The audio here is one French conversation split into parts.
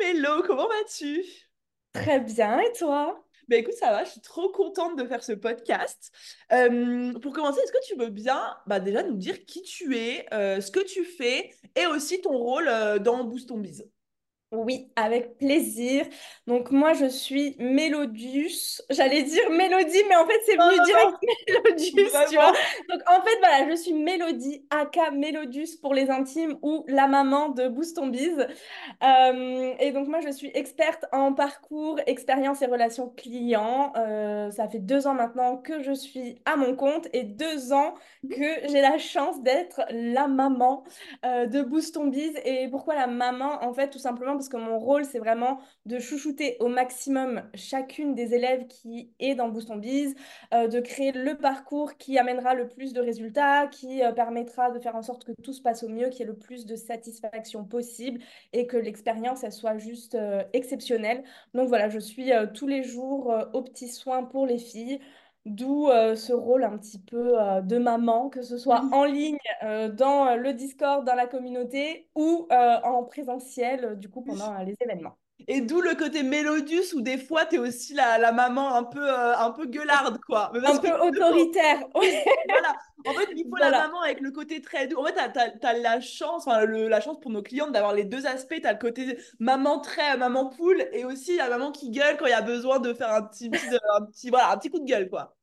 Mélo, comment vas-tu? Très bien, et toi? Ben écoute, ça va, je suis trop contente de faire ce podcast. Euh, pour commencer, est-ce que tu veux bien bah, déjà nous dire qui tu es, euh, ce que tu fais et aussi ton rôle euh, dans Boost ton Biz? Oui, avec plaisir. Donc moi, je suis Mélodius. J'allais dire Mélodie, mais en fait, c'est venu non, direct non, Mélodius, tu vois. Donc en fait, voilà, je suis Mélodie, aka Mélodius pour les intimes ou la maman de Boost ton Biz. Euh, et donc moi, je suis experte en parcours, expérience et relations clients. Euh, ça fait deux ans maintenant que je suis à mon compte et deux ans que j'ai la chance d'être la maman euh, de Boost ton Biz. Et pourquoi la maman? En fait, tout simplement parce que mon rôle, c'est vraiment de chouchouter au maximum chacune des élèves qui est dans Boost Biz, euh, de créer le parcours qui amènera le plus de résultats, qui euh, permettra de faire en sorte que tout se passe au mieux, qu'il y ait le plus de satisfaction possible et que l'expérience, elle soit juste euh, exceptionnelle. Donc voilà, je suis tous les jours aux petits soins pour les filles. D'où euh, ce rôle un petit peu euh, de maman, que ce soit en ligne, euh, dans le Discord, dans la communauté ou en présentiel, du coup, pendant les événements. Et d'où le côté Mélodius où des fois, tu es aussi la, la maman un peu, euh, un peu gueularde, quoi. Un peu faut. autoritaire. Voilà. En fait, il faut la maman avec le côté très doux. En fait, tu as, la chance, enfin, le- la chance pour nos clientes d'avoir les deux aspects. Tu as le côté maman très, maman poule, et aussi la maman qui gueule quand il y a besoin de faire un petit, petit, un petit, voilà, un petit coup de gueule, quoi.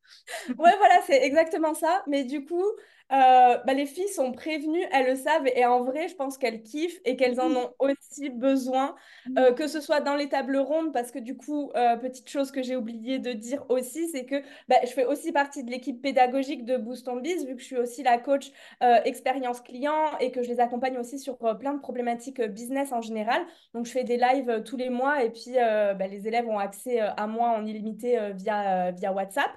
Ouais, voilà, c'est exactement ça. Mais du coup, euh, bah, les filles sont prévenues, elles le savent. Et en vrai, je pense qu'elles kiffent et qu'elles en ont aussi besoin, euh, que ce soit dans les tables rondes, parce que du coup, euh, petite chose que j'ai oublié de dire aussi, c'est que bah, je fais aussi partie de l'équipe pédagogique de Boost on Biz, vu que je suis aussi la coach euh, expérience client et que je les accompagne aussi sur plein de problématiques business en général. Donc, je fais des lives tous les mois et puis bah, les élèves ont accès à moi en illimité via, via WhatsApp.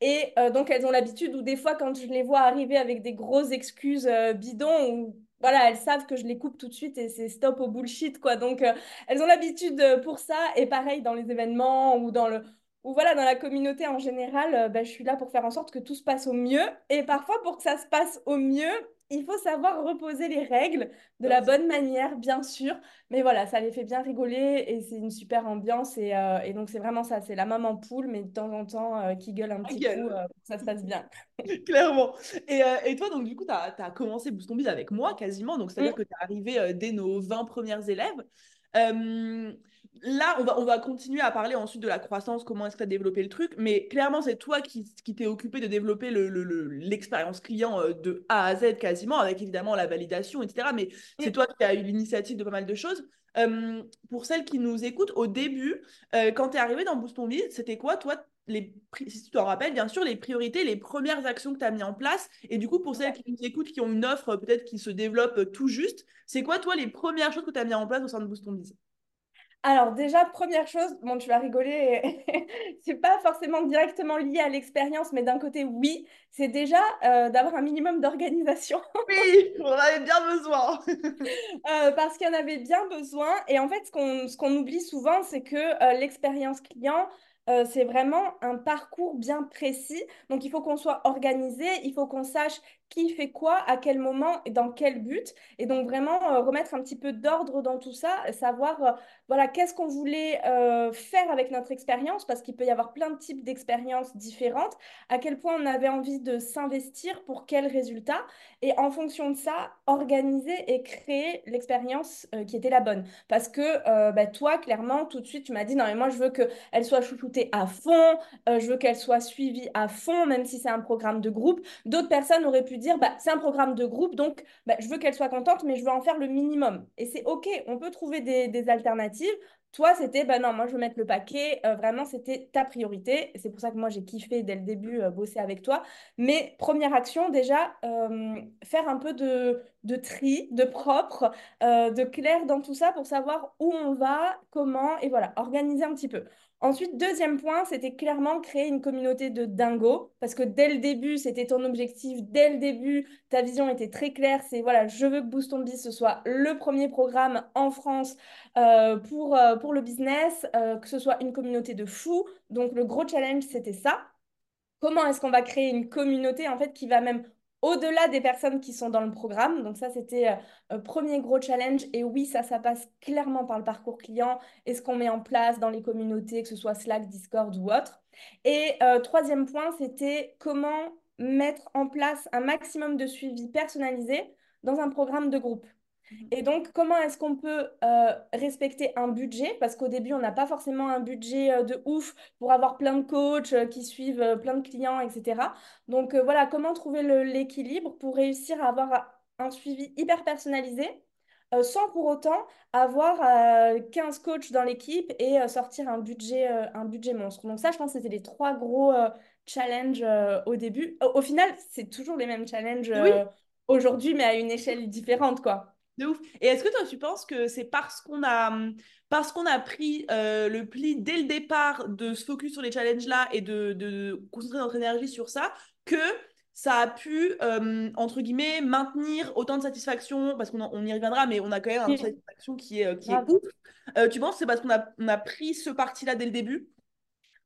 Et donc, elles ont l'habitude, ou des fois, quand je les vois arriver avec des grosses excuses euh, bidons, ou voilà, elles savent que je les coupe tout de suite et c'est stop au bullshit, quoi. Donc, euh, elles ont l'habitude euh, pour ça. Et pareil, dans les événements ou dans le... Ou voilà, dans la communauté en général, euh, bah, je suis là pour faire en sorte que tout se passe au mieux. Et parfois, pour que ça se passe au mieux, il faut savoir reposer les règles de la bonne manière, bien sûr. Mais voilà, ça les fait bien rigoler et c'est une super ambiance. Et, euh, et donc, c'est vraiment ça, c'est la maman poule, mais de temps en temps, euh, qui gueule un petit coup gueule, euh, pour que ça se passe bien. clairement. Et, euh, et toi, donc, du coup, tu as, commencé Boost Ton Biz avec moi quasiment. Donc, c'est-à-dire Mm. que tu es arrivé euh, dès nos 20 premières élèves. Euh, là, on va, on va continuer à parler ensuite de la croissance, comment est-ce que tu as développé le truc. Mais clairement, c'est toi qui, qui t'es occupé de développer le, le- le- l'expérience client euh, de A à Z quasiment, avec évidemment la validation, etc. Mais c'est toi qui as eu l'initiative de pas mal de choses. Euh, pour celles qui nous écoutent, au début, euh, quand tu es arrivé dans Boost Ton Biz, c'était quoi, toi, les, si tu t'en rappelles, bien sûr, les priorités, les premières actions que tu as mis en place. Et du coup, pour celles qui nous écoutent, qui ont une offre peut-être qui se développe euh, tout juste, c'est quoi, toi, les premières choses que tu as mis en place au sein de Boost Ton Biz? Alors déjà, première chose, bon, tu vas rigoler, c'est pas forcément directement lié à l'expérience, mais d'un côté, oui, c'est déjà euh, d'avoir un minimum d'organisation. Oui, on en avait bien besoin. Euh, parce qu'il y en avait bien besoin. Et en fait, ce qu'on ce qu'on oublie souvent, c'est que euh, l'expérience client, euh, c'est vraiment un parcours bien précis. Donc, il faut qu'on soit organisé, il faut qu'on sache qui fait quoi, à quel moment et dans quel but. Et donc, vraiment euh, remettre un petit peu d'ordre dans tout ça, savoir, euh, voilà, qu'est-ce qu'on voulait euh, faire avec notre expérience, parce qu'il peut y avoir plein de types d'expériences différentes, à quel point on avait envie de s'investir pour quels résultats. Et en fonction de ça, organiser et créer l'expérience qui était la bonne. Parce que bah, toi, clairement, tout de suite, tu m'as dit, non, mais moi, je veux qu'elle soit chouchoutée à fond, je veux qu'elle soit suivie à fond, même si c'est un programme de groupe. D'autres personnes auraient pu dire, bah, c'est un programme de groupe, donc bah, je veux qu'elle soit contente, mais je veux en faire le minimum. Et c'est OK, on peut trouver des, alternatives. Toi, c'était, bah non, moi, je veux mettre le paquet. Euh, vraiment, c'était ta priorité. C'est pour ça que moi, j'ai kiffé dès le début euh, bosser avec toi. Mais première action, déjà, euh, faire un peu de, de tri, de propre, de clair dans tout ça pour savoir où on va, comment, et voilà, organiser un petit peu. Ensuite, deuxième point, c'était clairement créer une communauté de dingo, parce que dès le début, c'était ton objectif, dès le début, ta vision était très claire, c'est voilà, je veux que Boost on ce soit le premier programme en France euh, pour, euh, pour le business, euh, que ce soit une communauté de fous. Donc le gros challenge, c'était ça comment est-ce qu'on va créer une communauté en fait qui va même au-delà des personnes qui sont dans le programme. Donc ça, c'était un premier gros challenge. Et oui, ça, ça passe clairement par le parcours client et ce qu'on met en place dans les communautés, que ce soit Slack, Discord ou autre. Et troisième point, c'était comment mettre en place un maximum de suivi personnalisé dans un programme de groupe. Mhm. Et donc, comment est-ce qu'on peut euh, respecter un budget? Parce qu'au début, on n'a pas forcément un budget euh, de ouf pour avoir plein de coachs euh, qui suivent plein de clients, etc. Donc, voilà, comment trouver l'équilibre pour réussir à avoir un suivi hyper personnalisé sans pour autant avoir 15 coachs dans l'équipe et sortir un budget, un budget monstre. Donc ça, je pense que c'était les trois gros challenges au début. Au, final, c'est toujours les mêmes challenges aujourd'hui, mais à une échelle différente, quoi. De ouf. Et est-ce que toi, tu penses que c'est parce qu'on a, parce qu'on a pris euh, le pli dès le départ de se focus sur les challenges-là et de, de, concentrer notre énergie sur ça, que ça a pu, euh, entre guillemets, maintenir autant de satisfaction, parce qu'on on y reviendra, mais on a quand même une satisfaction qui est, qui est ouf. tu penses que c'est parce qu'on a, on a pris ce parti-là dès le début?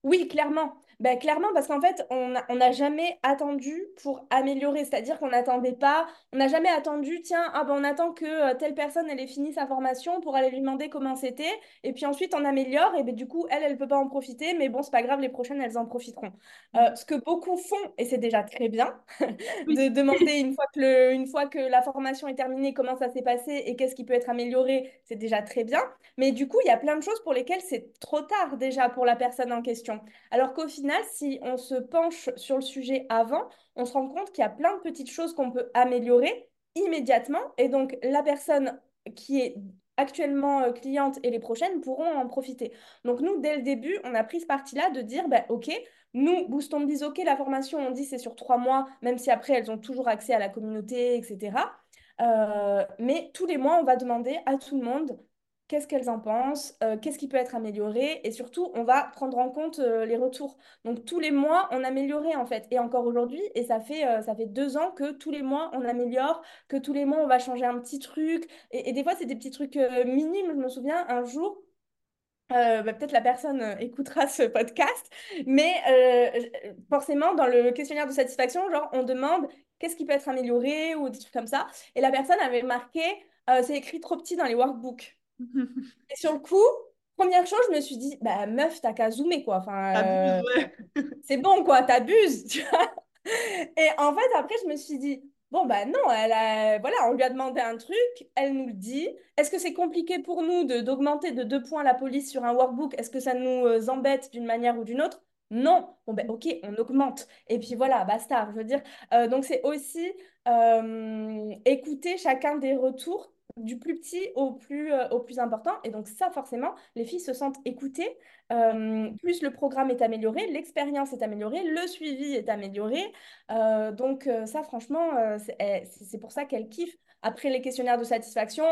Oui, clairement. Ben, clairement, parce qu'en fait, on n'a jamais attendu pour améliorer. C'est-à-dire qu'on n'attendait pas, on n'a jamais attendu, tiens, ah ben, on attend que euh, telle personne, elle ait fini sa formation pour aller lui demander comment c'était. Et puis ensuite, on améliore. Et ben, du coup, elle, elle ne peut pas en profiter. Mais bon, c'est pas grave, les prochaines, elles en profiteront. Euh, ce que beaucoup font, et c'est déjà très bien, de demander une fois, que le, une fois que la formation est terminée, comment ça s'est passé et qu'est-ce qui peut être amélioré, c'est déjà très bien. Mais du coup, il y a plein de choses pour lesquelles c'est trop tard déjà pour la personne en question. Alors qu'au final, si on se penche sur le sujet avant, on se rend compte qu'il y a plein de petites choses qu'on peut améliorer immédiatement. Et donc, la personne qui est actuellement euh, cliente et les prochaines pourront en profiter. Donc, nous, dès le début, on a pris ce parti-là de dire, bah, OK, nous, Booston Biz, OK, la formation, on dit c'est sur trois mois, même si après, elles ont toujours accès à la communauté, etc. Euh, mais tous les mois, on va demander à tout le monde qu'est-ce qu'elles en pensent, euh, qu'est-ce qui peut être amélioré, et surtout, on va prendre en compte euh, les retours. Donc, tous les mois, on amélioré en fait, et encore aujourd'hui, et ça fait, euh, ça fait deux ans que tous les mois, on améliore, que tous les mois, on va changer un petit truc, et, des fois, c'est des petits trucs minimes. Je me souviens, un jour, bah, peut-être la personne écoutera ce podcast, mais forcément, dans le questionnaire de satisfaction, genre, on demande qu'est-ce qui peut être amélioré ou des trucs comme ça, et la personne avait marqué, c'est écrit trop petit dans les workbooks. Et sur le coup, première chose, je me suis dit, bah meuf, t'as qu'à zoomer, quoi. Enfin, euh, c'est bon, quoi, t'abuses, tu vois. Et en fait, après, je me suis dit, bon, bah non, elle a... voilà, on lui a demandé un truc, elle nous le dit. Est-ce que c'est compliqué pour nous d'augmenter de deux points la police sur un workbook? Est-ce que ça nous euh, embête d'une manière ou d'une autre? Non, bon ben ok, on augmente. Et puis voilà, basta. Je veux dire, euh, donc c'est aussi écouter chacun des retours du plus petit au plus, euh, au plus important. Et donc ça, forcément, les filles se sentent écoutées. Euh, plus le programme est amélioré, l'expérience est améliorée, le suivi est amélioré. Euh, donc ça, franchement, eh, c'est pour ça qu'elles kiffent. Après les questionnaires de satisfaction,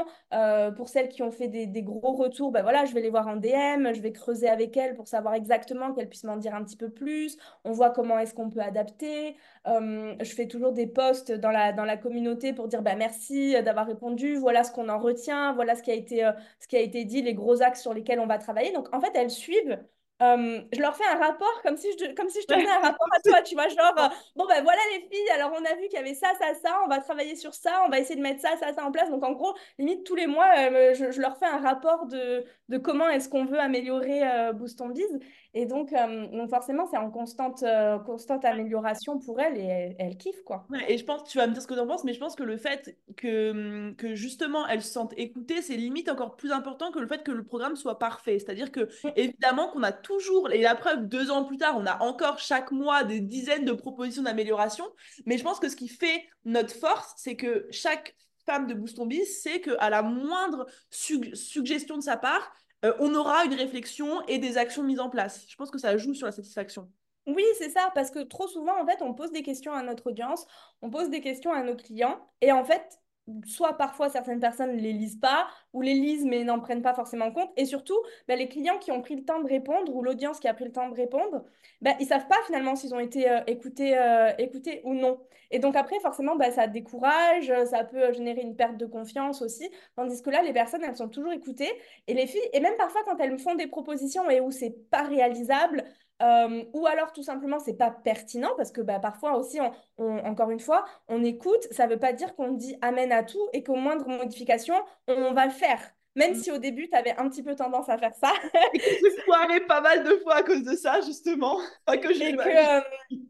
pour celles qui ont fait des, des, gros retours, ben voilà, je vais les voir en DM, je vais creuser avec elles pour savoir exactement qu'elles puissent m'en dire un petit peu plus. On voit comment est-ce qu'on peut adapter. je fais toujours des posts dans la, dans la communauté pour dire bah, merci d'avoir répondu, voilà ce qu'on en retient, voilà ce qui, a été, ce qui a été dit, les gros axes sur lesquels on va travailler. Donc en fait, elles suivent euh, je leur fais un rapport comme si je, comme si je te faisais un rapport à toi, tu vois, genre, euh, bon ben voilà les filles, alors on a vu qu'il y avait ça, ça, ça, on va travailler sur ça, on va essayer de mettre ça, ça, ça en place. Donc en gros, limite tous les mois, euh, je, je, leur fais un rapport de, de comment est-ce qu'on veut améliorer Boost on Biz. Et donc, donc forcément, c'est en constante, constante amélioration pour elles et elles, kiffent, quoi. Ouais, et je pense, tu vas me dire ce que tu en penses, mais je pense que le fait que, hum, que justement elles se sentent écoutées, c'est limite encore plus important que le fait que le programme soit parfait. C'est-à-dire que, évidemment, qu'on a toujours, et la preuve, deux ans plus tard, on a encore chaque mois des dizaines de propositions d'amélioration. Mais je pense que ce qui fait notre force, c'est que chaque femme de Booston Biz sait qu'à la moindre suggestion de sa part, euh, on aura une réflexion et des actions mises en place. Je pense que ça joue sur la satisfaction. Oui, c'est ça, parce que trop souvent, en fait, on pose des questions à notre audience, on pose des questions à nos clients, et en fait, soit parfois certaines personnes ne les lisent pas ou les lisent mais n'en prennent pas forcément compte. Et surtout, bah, les clients qui ont pris le temps de répondre ou l'audience qui a pris le temps de répondre, bah, ils ne savent pas finalement s'ils ont été euh, écoutés, euh, écoutés ou non. Et donc après, forcément, bah, ça décourage, ça peut générer une perte de confiance aussi. Tandis que là, les personnes, elles sont toujours écoutées. Et les filles, et même parfois quand elles me font des propositions et où c'est pas réalisable, Euh, ou alors tout simplement c'est pas pertinent parce que bah, parfois aussi on, encore une fois on écoute ça veut pas dire qu'on dit amen à tout et qu'au moindre modification on, va le faire. Même mm. si au début tu avais un petit peu tendance à faire ça. Et que j'ai foiré pas mal de fois à cause de ça justement. Que et, que, euh,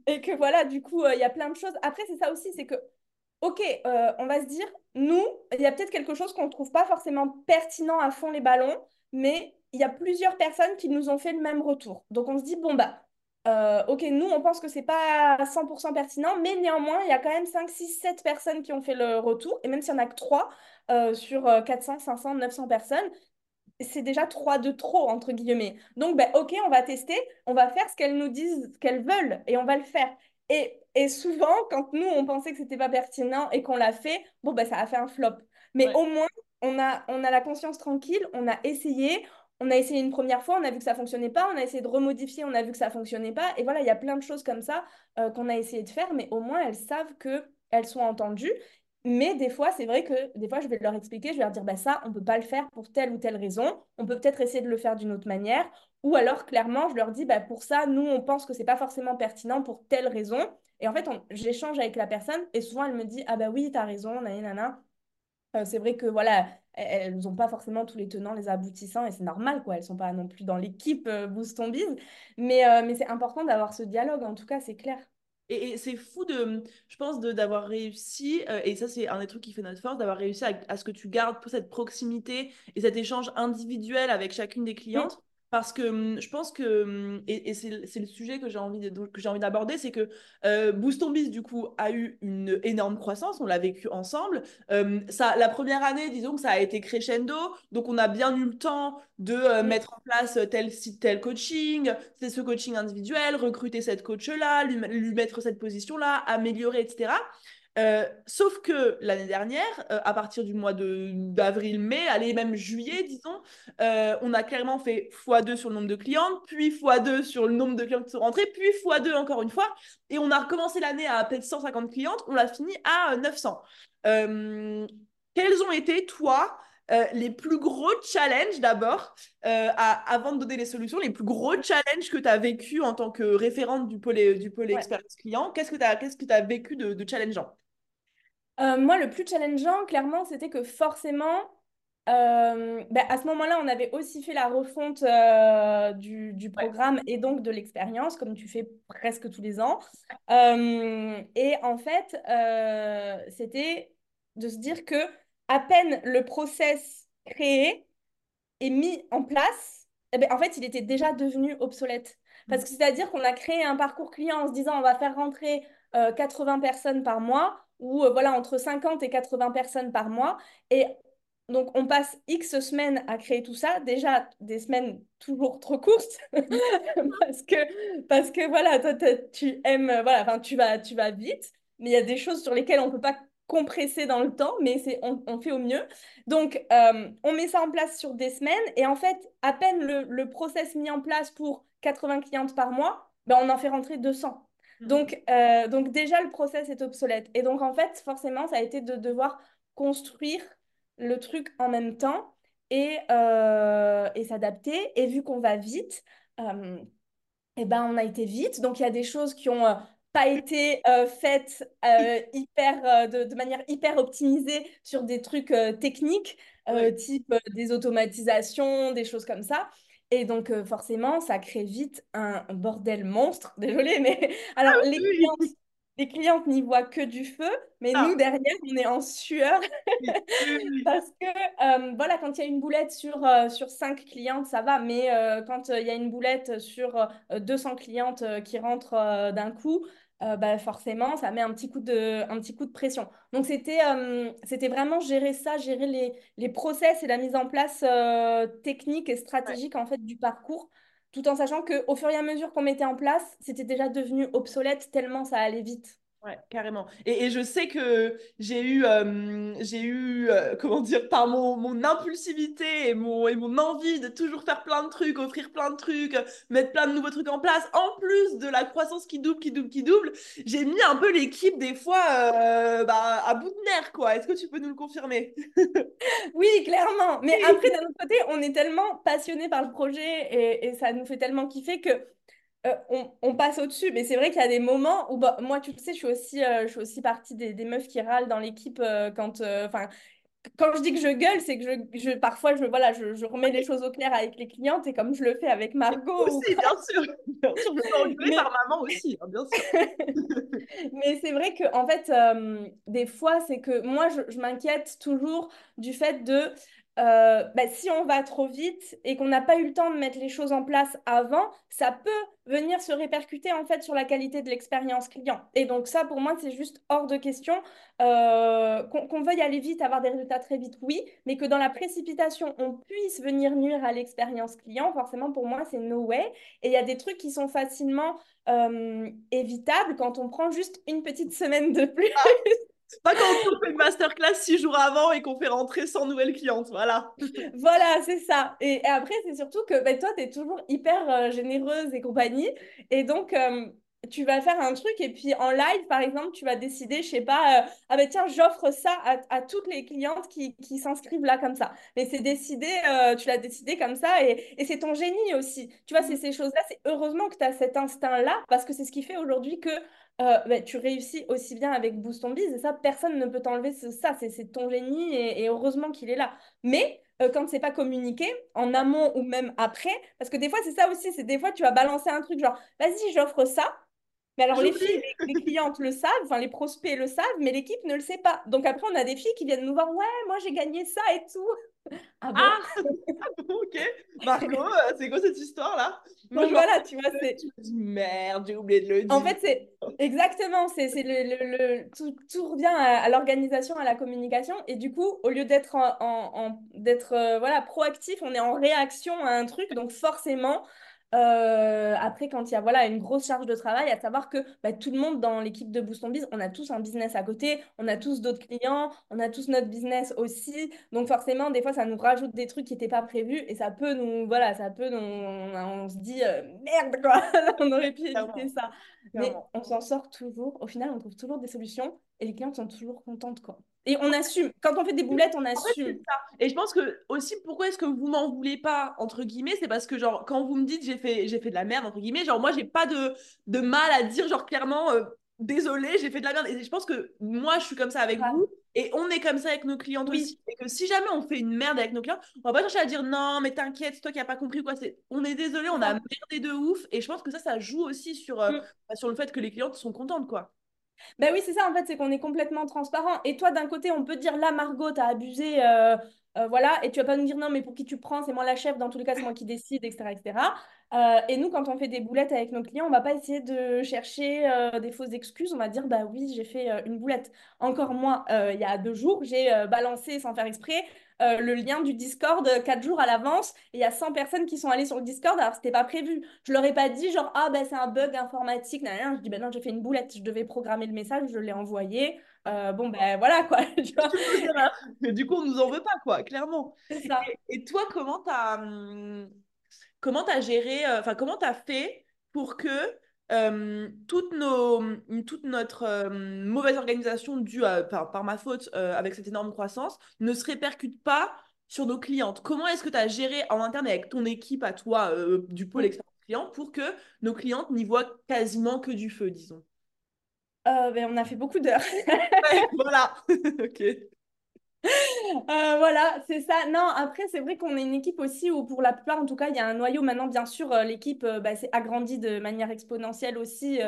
et que voilà du coup euh, il y a plein de choses. Après c'est ça aussi c'est que ok, on va se dire, nous, il y a peut-être quelque chose qu'on ne trouve pas forcément pertinent à fond les ballons, mais il y a plusieurs personnes qui nous ont fait le même retour. Donc on se dit, bon, bah, euh, ok, nous, on pense que c'est pas 100% pertinent, mais néanmoins, il y a quand même 5, 6, 7 personnes qui ont fait le retour. Et même s'il n'y en a que 3 euh, sur 400, 500, 900 personnes, c'est déjà 3 de trop, entre guillemets. Donc, bah, ok, on va tester, on va faire ce qu'elles nous disent qu'elles veulent et on va le faire. Et, et souvent, quand nous, on pensait que c'était pas pertinent et qu'on l'a fait, bon, bah, ça a fait un flop. Mais au moins, on a, on a la conscience tranquille, on a essayé, on a essayé une première fois, on a vu que ça fonctionnait pas, on a essayé de remodifier, on a vu que ça fonctionnait pas. Et voilà, il y a plein de choses comme ça euh, qu'on a essayé de faire, mais au moins elles savent qu'elles sont entendues. Mais des fois, c'est vrai que des fois, je vais leur expliquer, je vais leur dire, bah, ça, on ne peut pas le faire pour telle ou telle raison. On peut peut-être essayer de le faire d'une autre manière. Ou alors, clairement, je leur dis, bah, pour ça, nous, on pense que ce n'est pas forcément pertinent pour telle raison. Et en fait, j'échange avec la personne et souvent, elle me dit, ah bah oui, tu as raison, nanana. Euh, c'est vrai que voilà, elles n'ont pas forcément tous les tenants, les aboutissants, et c'est normal, quoi. Elles ne sont pas non plus dans l'équipe euh, Boost ton Biz. Mais, euh, mais c'est important d'avoir ce dialogue, en tout cas, c'est clair. Et, c'est fou de, je pense, d'avoir réussi, euh, et ça c'est un des trucs qui fait notre force, d'avoir réussi à, ce que tu gardes cette proximité et cet échange individuel avec chacune des clientes. Parce que hum, je pense que, hum, et, c'est le sujet que j'ai envie d'aborder, c'est que euh, Boost Biz, du coup, a eu une énorme croissance, on l'a vécu ensemble. Hum, ça, la première année, disons que ça a été crescendo, donc on a bien eu le temps de euh, mettre en place tel site, tel coaching, c'est ce coaching individuel, recruter cette coach-là, lui, lui, mettre cette position-là, améliorer, etc. Euh, sauf que l'année dernière, euh, à partir du mois d'avril-mai, allez, même juillet, disons, euh, on a clairement fait x2 sur le nombre de clientes, puis x2 sur le nombre de clients qui sont rentrés, puis x2 encore une fois. Et on a recommencé l'année à peut-être 150 clientes, on l'a fini à 900. quels ont été, toi, les plus gros challenges d'abord, avant de donner les solutions, les plus gros challenges que tu as vécu en tant que référente du pôle, du pôle expérience client? Qu'est-ce que tu as, qu'est-ce que as vécu de, de challengeant? Euh, moi, le plus challengeant, clairement, c'était que forcément, euh, ben, à ce moment-là, on avait aussi fait la refonte euh, du, programme et donc de l'expérience, comme tu fais presque tous les ans. et en fait, c'était de se dire que à peine le process créé et mis en place, eh ben, en fait, il était déjà devenu obsolète. Parce que c'est-à-dire qu'on a créé un parcours client en se disant on va faire rentrer 80 personnes par mois ou euh, voilà, entre 50 et 80 personnes par mois. Et donc, on passe X semaines à créer tout ça. Déjà, des semaines toujours trop courtes. parce, que, parce que, voilà, toi, tu aimes, voilà, enfin, tu vas, tu vas vite. Mais il y a des choses sur lesquelles on ne peut pas compresser dans le temps, mais c'est on, on, fait au mieux. Donc, euh, on met ça en place sur des semaines. Et en fait, à peine le, le process mis en place pour 80 clientes par mois, ben, on en fait rentrer 200. Mm. Donc, euh, donc déjà, le process est obsolète. Et donc, en fait, forcément, ça a été de devoir construire le truc en même temps et, euh, et s'adapter. Et vu qu'on va vite, euh, eh ben, on a été vite. Donc, il y a des choses qui ont pas été faites hyper, de, de, manière hyper optimisée sur des trucs techniques, type des automatisations, des choses comme ça. Et donc, euh, forcément, ça crée vite un bordel monstre. Désolée, mais alors, ah les, clientes, les clientes n'y voient que du feu, mais ah. nous, derrière, on est en sueur. Parce que, euh, voilà, quand il y a une boulette sur, euh, sur 5 clientes, ça va, mais quand il y a une boulette sur 200 clientes qui rentrent d'un coup, euh, bah forcément, ça met un petit coup de, un petit coup de pression. Donc, c'était euh, c'était vraiment gérer ça, gérer les, les process et la mise en place euh, technique et stratégique en fait, du parcours, tout en sachant qu'au fur et à mesure qu'on mettait en place, c'était déjà devenu obsolète tellement ça allait vite. Ouais, carrément. Et, et, je sais que j'ai eu, euh, j'ai eu euh, comment dire, par mon, mon impulsivité et mon, et mon envie de toujours faire plein de trucs, offrir plein de trucs, mettre plein de nouveaux trucs en place, en plus de la croissance qui double, qui double, qui double, j'ai mis un peu l'équipe des fois euh, bah, à bout de nerfs, quoi. Est-ce que tu peux nous le confirmer? Oui, clairement. Mais après, d'un autre côté, on est tellement passionné par le projet et, et ça nous fait tellement kiffer que euh, on, passe au-dessus. Mais c'est vrai qu'il y a des moments où, bah, moi, tu le sais, je suis aussi, euh, je suis aussi partie des, des meufs qui râlent dans l'équipe euh, quand. Enfin, quand je dis que je gueule, c'est que je, je, parfois, je, voilà, je, je, remets les choses au clair avec les clientes et comme je le fais avec Margot. Aussi, bien sûr. Bien sûr, je peux par maman aussi, hein, bien sûr. Mais c'est vrai que, en fait, des fois, c'est que moi, je, je m'inquiète toujours du fait de euh, bah, si on va trop vite et qu'on n'a pas eu le temps de mettre les choses en place avant, ça peut venir se répercuter en fait sur la qualité de l'expérience client. Et donc ça, pour moi, c'est juste hors de question. Euh, qu'on veuille aller vite, avoir des résultats très vite, oui, mais que dans la précipitation, on puisse venir nuire à l'expérience client, forcément, pour moi, c'est no way. Et il y a des trucs qui sont facilement euh, évitables quand on prend juste une petite semaine de plus. Pas quand on fait une masterclass six jours avant et qu'on fait rentrer 100 nouvelles clientes, voilà. voilà, c'est ça. Et, après, c'est surtout que ben, toi, tu es toujours hyper euh, généreuse et compagnie. Et donc, euh, tu vas faire un truc et puis en live, par exemple, tu vas décider, je sais pas, euh, ah ben tiens, j'offre ça à, toutes les clientes qui, qui s'inscrivent là comme ça. Mais c'est décidé, tu l'as décidé comme ça et, et c'est ton génie aussi. Tu vois, c'est ces choses-là, c'est heureusement que tu as cet instinct-là parce que c'est ce qui fait aujourd'hui que euh, bah, tu réussis aussi bien avec Boost on Biz et ça, personne ne peut t'enlever ça. C'est ton génie et, heureusement qu'il est là. Mais euh, quand c'est pas communiqué, en amont ou même après, parce que des fois, c'est ça aussi, c'est des fois, tu vas balancer un truc genre, vas-y, j'offre ça. Mais alors, les filles, les, clientes le savent, enfin, les prospects le savent, mais l'équipe ne le sait pas. Donc après, on a des filles qui viennent nous voir, ouais, moi, j'ai gagné ça et tout. Ah bon, ah, Ok. Marco, euh, c'est quoi cette histoire-là? Donc voilà, tu vois, c'est. merde, j'ai oublié de le dire. En fait, c'est exactement, c'est le, le, Tout, tout, revient à, l'organisation, à la communication. Et du coup, au lieu d'être en, en, d'être euh, voilà, proactif, on est en réaction à un truc. Donc forcément, euh, après, quand il y a voilà, une grosse charge de travail, à savoir que bah, tout le monde dans l'équipe de Boost on Biz, on a tous un business à côté, on a tous d'autres clients, on a tous notre business aussi. Donc forcément, des fois, ça nous rajoute des trucs qui n'étaient pas prévus et ça peut nous, voilà, ça peut nous, on, se dit euh, merde quoi, on aurait pu éviter ça. Mais on s'en sort toujours. Au final, on trouve toujours des solutions et les clients sont toujours contentes quoi. Et on assume. Quand on fait des boulettes, on assume. et je pense que aussi, pourquoi est-ce que vous m'en voulez pas, entre guillemets, c'est parce que, genre, quand vous me dites j'ai fait, j'ai fait de la merde, entre guillemets, genre, moi, j'ai pas de, de mal à dire, genre, clairement, euh, désolé, j'ai fait de la merde. Et je pense que moi, je suis comme ça avec vous. Et on est comme ça avec nos clients aussi. Et que si jamais on fait une merde avec nos clients, on va pas chercher à dire non, mais t'inquiète, c'est toi qui n'as pas compris quoi. C'est... On est désolé, on a merdé de ouf. Et je pense que ça, ça joue aussi sur, euh, mm. bah, sur le fait que les clientes sont contentes, quoi. Ben oui, c'est ça, en fait, c'est qu'on est complètement transparent. Et toi, d'un côté, on peut dire, là, Margot, t'as abusé, euh, euh, voilà, et tu vas pas nous dire, non, mais pour qui tu prends, c'est moi la chef, dans tous les cas, c'est moi qui décide, etc., etc. Euh, et nous, quand on fait des boulettes avec nos clients, on va pas essayer de chercher des fausses excuses, on va dire, bah oui, j'ai fait une boulette. Encore moi, il y a deux jours, j'ai balancé, sans faire exprès, euh, le lien du Discord euh, quatre jours à l'avance et il y a 100 personnes qui sont allées sur le Discord alors c'était pas prévu. Je leur ai pas dit genre ah ben c'est un bug informatique. je dis ben non j'ai fait une boulette, je devais programmer le message, je l'ai envoyé. Euh, bon ben voilà quoi. du coup on nous en veut pas quoi, clairement. Ça. Et, toi comment t'as comment as géré, enfin comment t'as fait pour que euh, toute, nos, toute notre euh, mauvaise organisation due par, ma faute euh, avec cette énorme croissance ne se répercute pas sur nos clientes? Comment est-ce que tu as géré en interne avec ton équipe à toi du pôle expérience client pour que nos clientes n'y voient quasiment que du feu, disons? Ben, On a fait beaucoup d'heures. voilà. ok. Euh, voilà, c'est ça. Non, après, c'est vrai qu'on est une équipe aussi où, pour la plupart, en tout cas, il y a un noyau. Maintenant, bien sûr, euh, l'équipe euh, bah, s'est agrandie de manière exponentielle aussi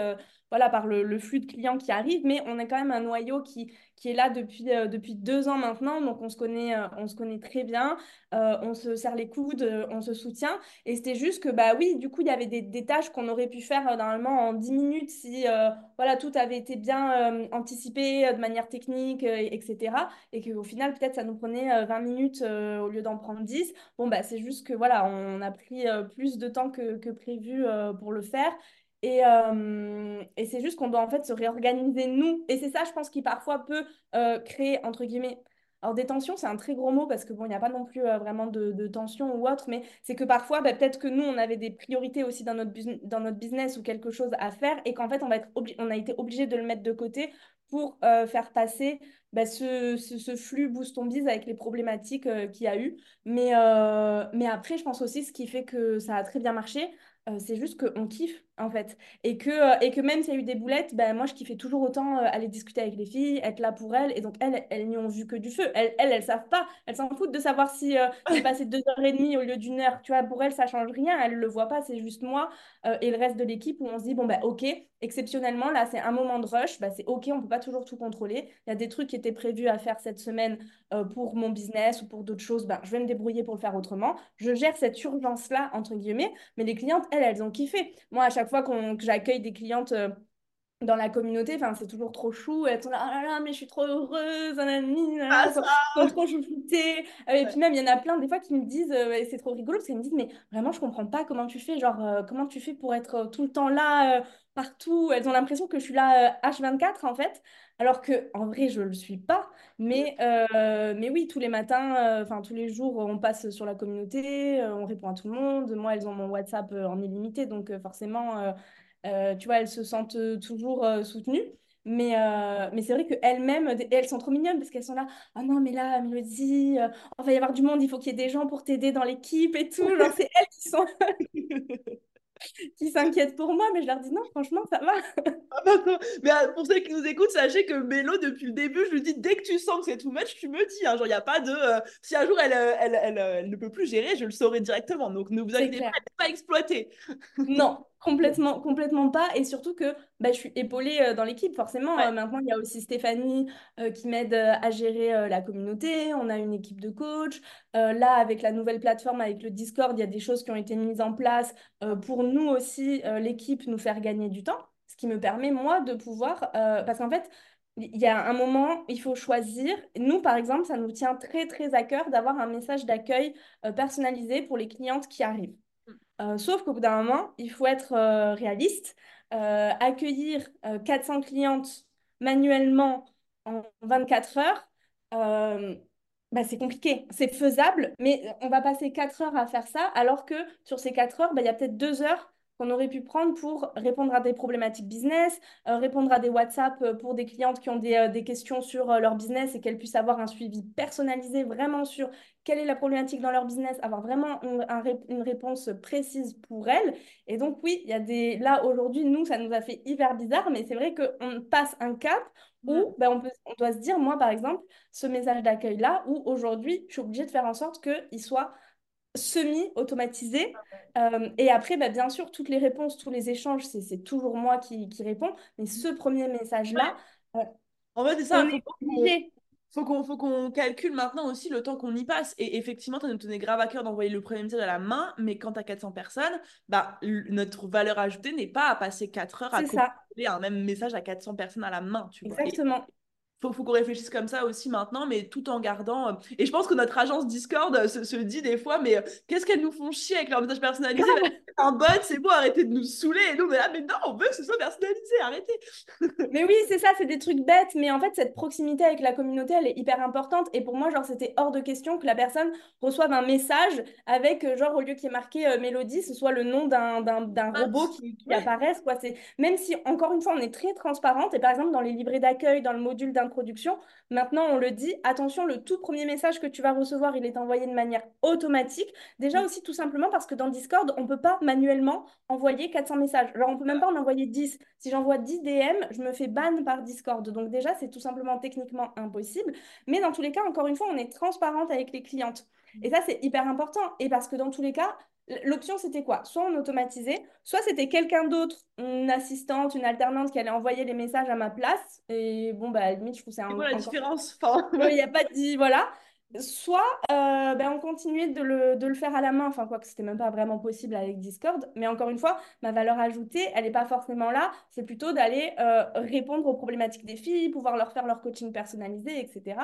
voilà, par le, flux de clients qui arrivent, mais on a quand même un noyau qui, qui est là depuis, euh, depuis deux ans maintenant, donc on se connaît, euh, on se connaît très bien, euh, on se serre les coudes, on se soutient, et c'était juste que, bah oui, du coup, il y avait des, des tâches qu'on aurait pu faire normalement en dix minutes si voilà, tout avait été bien anticipé de manière technique, etc., et qu'au final, peut-être, ça nous prenait 20 minutes au lieu d'en prendre 10. Bon, bah c'est juste que, voilà, on a pris plus de temps que, que prévu pour le faire, et, euh, et c'est juste qu'on doit en fait se réorganiser nous. Et c'est ça, je pense, qui parfois peut euh, créer, entre guillemets, alors des tensions, c'est un très gros mot parce que bon, il n'y a pas non plus euh, vraiment de, de tension ou autre, mais c'est que parfois, bah, peut-être que nous, on avait des priorités aussi dans notre, dans notre business ou quelque chose à faire et qu'en fait, on, a été obligé de le mettre de côté pour faire passer bah, ce, ce, flux Boost on Biz avec les problématiques qu'il y a eu. Mais, mais après, je pense aussi ce qui fait que ça a très bien marché, c'est juste qu'on kiffe en fait. Et que, euh, et que même s'il y a eu des boulettes, ben, moi, je kiffais toujours autant euh, aller discuter avec les filles, être là pour elles. Et donc, elles, elles n'y ont vu que du feu. Elles, elles, elles savent pas. Elles s'en foutent de savoir si euh, j'ai passé deux heures et demie au lieu d'une heure. Tu vois, pour elles, ça change rien. Elles le voient pas. C'est juste moi et le reste de l'équipe où on se dit, bon, ben, OK, exceptionnellement, là, c'est un moment de rush. Ben, c'est OK, on peut pas toujours tout contrôler. Il y a des trucs qui étaient prévus à faire cette semaine pour mon business ou pour d'autres choses. Ben, je vais me débrouiller pour le faire autrement. Je gère cette urgence-là, entre guillemets. Mais les clientes, elles, elles ont kiffé. Moi, à chaque fois qu'on, que accueille des clientes euh, dans la communauté, enfin, c'est toujours trop chou. Elles sont là, oh là là, mais je suis trop heureuse, nanani, ah, sont, trop choufoutées. Euh, et puis même, il y en a plein des fois qui me disent, euh, c'est trop rigolo, parce qu'elles me disent, mais vraiment, je comprends pas comment tu fais, genre, comment tu fais pour être tout le temps là, partout. Elles ont l'impression que je suis là H24, en fait, alors que en vrai, je le suis pas. Mais, mais oui, tous les matins, enfin, tous les jours, on passe sur la communauté, on répond à tout le monde. Moi, elles ont mon WhatsApp en illimité, donc forcément euh, tu vois, elles se sentent euh, toujours euh, soutenues. Mais, mais c'est vrai qu'elles-mêmes, elles sont trop mignonnes parce qu'elles sont là. Ah non, mais là, Mélodie, on va y avoir du monde, il faut qu'il y ait des gens pour t'aider dans l'équipe et tout. Genre, c'est elles qui sont. qui s'inquiètent pour moi, mais je leur dis non, franchement, ça va. Ah bah, mais pour ceux qui nous écoutent, sachez que Mélo, depuis le début, je lui dis dès que tu sens que c'est too much, tu me dis. Hein, genre, il n'y a pas de. si un jour elle, elle, elle, elle, ne peut plus gérer, je le saurai directement. Donc ne vous inquiétez pas, elle n'est pas exploitée. non, Complètement, complètement pas. Et surtout que bah, je suis épaulée euh, dans l'équipe. Forcément, euh, maintenant, il y a aussi Stéphanie euh, qui m'aide à gérer la communauté. On a une équipe de coach. là, avec la nouvelle plateforme, avec le Discord, il y a des choses qui ont été mises en place pour nous aussi, l'équipe, nous faire gagner du temps. Ce qui me permet, moi, de pouvoir... parce qu'en fait, il y a un moment, il faut choisir. Nous, par exemple, ça nous tient très, très à cœur d'avoir un message d'accueil personnalisé pour les clientes qui arrivent. Euh, sauf qu'au bout d'un moment, il faut être euh, réaliste. Euh, accueillir 400 clientes manuellement en 24 heures, bah, c'est compliqué. C'est faisable, mais on va passer 4 heures à faire ça, alors que sur ces 4 heures, bah, il y a peut-être 2 heures qu'on aurait pu prendre pour répondre à des problématiques business, euh, répondre à des WhatsApp euh, pour des clientes qui ont des, euh, questions sur leur business et qu'elles puissent avoir un suivi personnalisé vraiment sur quelle est la problématique dans leur business, avoir vraiment une, réponse précise pour elles. Et donc oui, il y a des... Là, aujourd'hui, nous, ça nous a fait hyper bizarre, mais c'est vrai qu'on passe un cap où ben, on, peut, on doit se dire, moi, par exemple, ce message d'accueil-là, où aujourd'hui, je suis obligée de faire en sorte qu'il soit semi-automatisé. Euh, et après, bah, bien sûr, toutes les réponses, tous les échanges, c'est toujours moi qui, qui réponds. Mais ce premier message-là, euh, en fait, c'est ça. On est faut qu'on faut qu'on calcule maintenant aussi le temps qu'on y passe. Et effectivement, tu nous tenais grave à cœur d'envoyer le premier message à la main, mais quand tu as 400 personnes, bah, notre valeur ajoutée n'est pas à passer 4 heures à coller un même message à 400 personnes à la main. Tu Exactement faut, faut qu'on réfléchisse comme ça aussi maintenant, mais tout en gardant. Euh, et je pense que notre agence Discord euh, se, dit des fois, mais euh, qu'est-ce qu'elles nous font chier avec leur message personnalisé? Un bot, c'est bon, arrêtez de nous saouler. Et nous, mais là, mais non, on veut que ce soit personnalisé, arrêtez. mais oui, c'est ça, c'est des trucs bêtes, mais en fait, cette proximité avec la communauté, elle est hyper importante. Et pour moi, genre, c'était hors de question que la personne reçoive un message avec, genre, au lieu qu'il y ait marqué Mélodie, ce soit le nom d'un ah, robot qui, qui apparaisse. Quoi. Même si, encore une fois, on est très transparente, et par exemple, dans les livrets d'accueil, dans le module d'un production. Maintenant, on le dit, attention, le tout premier message que tu vas recevoir, il est envoyé de manière automatique. Déjà aussi tout simplement parce que dans Discord, on ne peut pas manuellement envoyer 400 messages. Alors, on ne peut même pas en envoyer 10. Si j'envoie 10 DM, je me fais ban par Discord. Donc déjà, c'est tout simplement techniquement impossible. Mais dans tous les cas, encore une fois, on est transparente avec les clientes. Et ça, c'est hyper important. Et parce que dans tous les cas, L'option, c'était quoi? Soit on automatisait, soit c'était quelqu'un d'autre, une assistante, une alternante qui allait envoyer les messages à ma place. Et bon, bah, à la limite, je trouve c'est un. la différence Il n'y a pas de. dit Voilà. Soit euh, ben, on continuait de le, de le, faire à la main, enfin quoi que c'était même pas vraiment possible avec Discord, mais encore une fois, ma valeur ajoutée, elle n'est pas forcément là, c'est plutôt d'aller euh, répondre aux problématiques des filles, pouvoir leur faire leur coaching personnalisé, etc.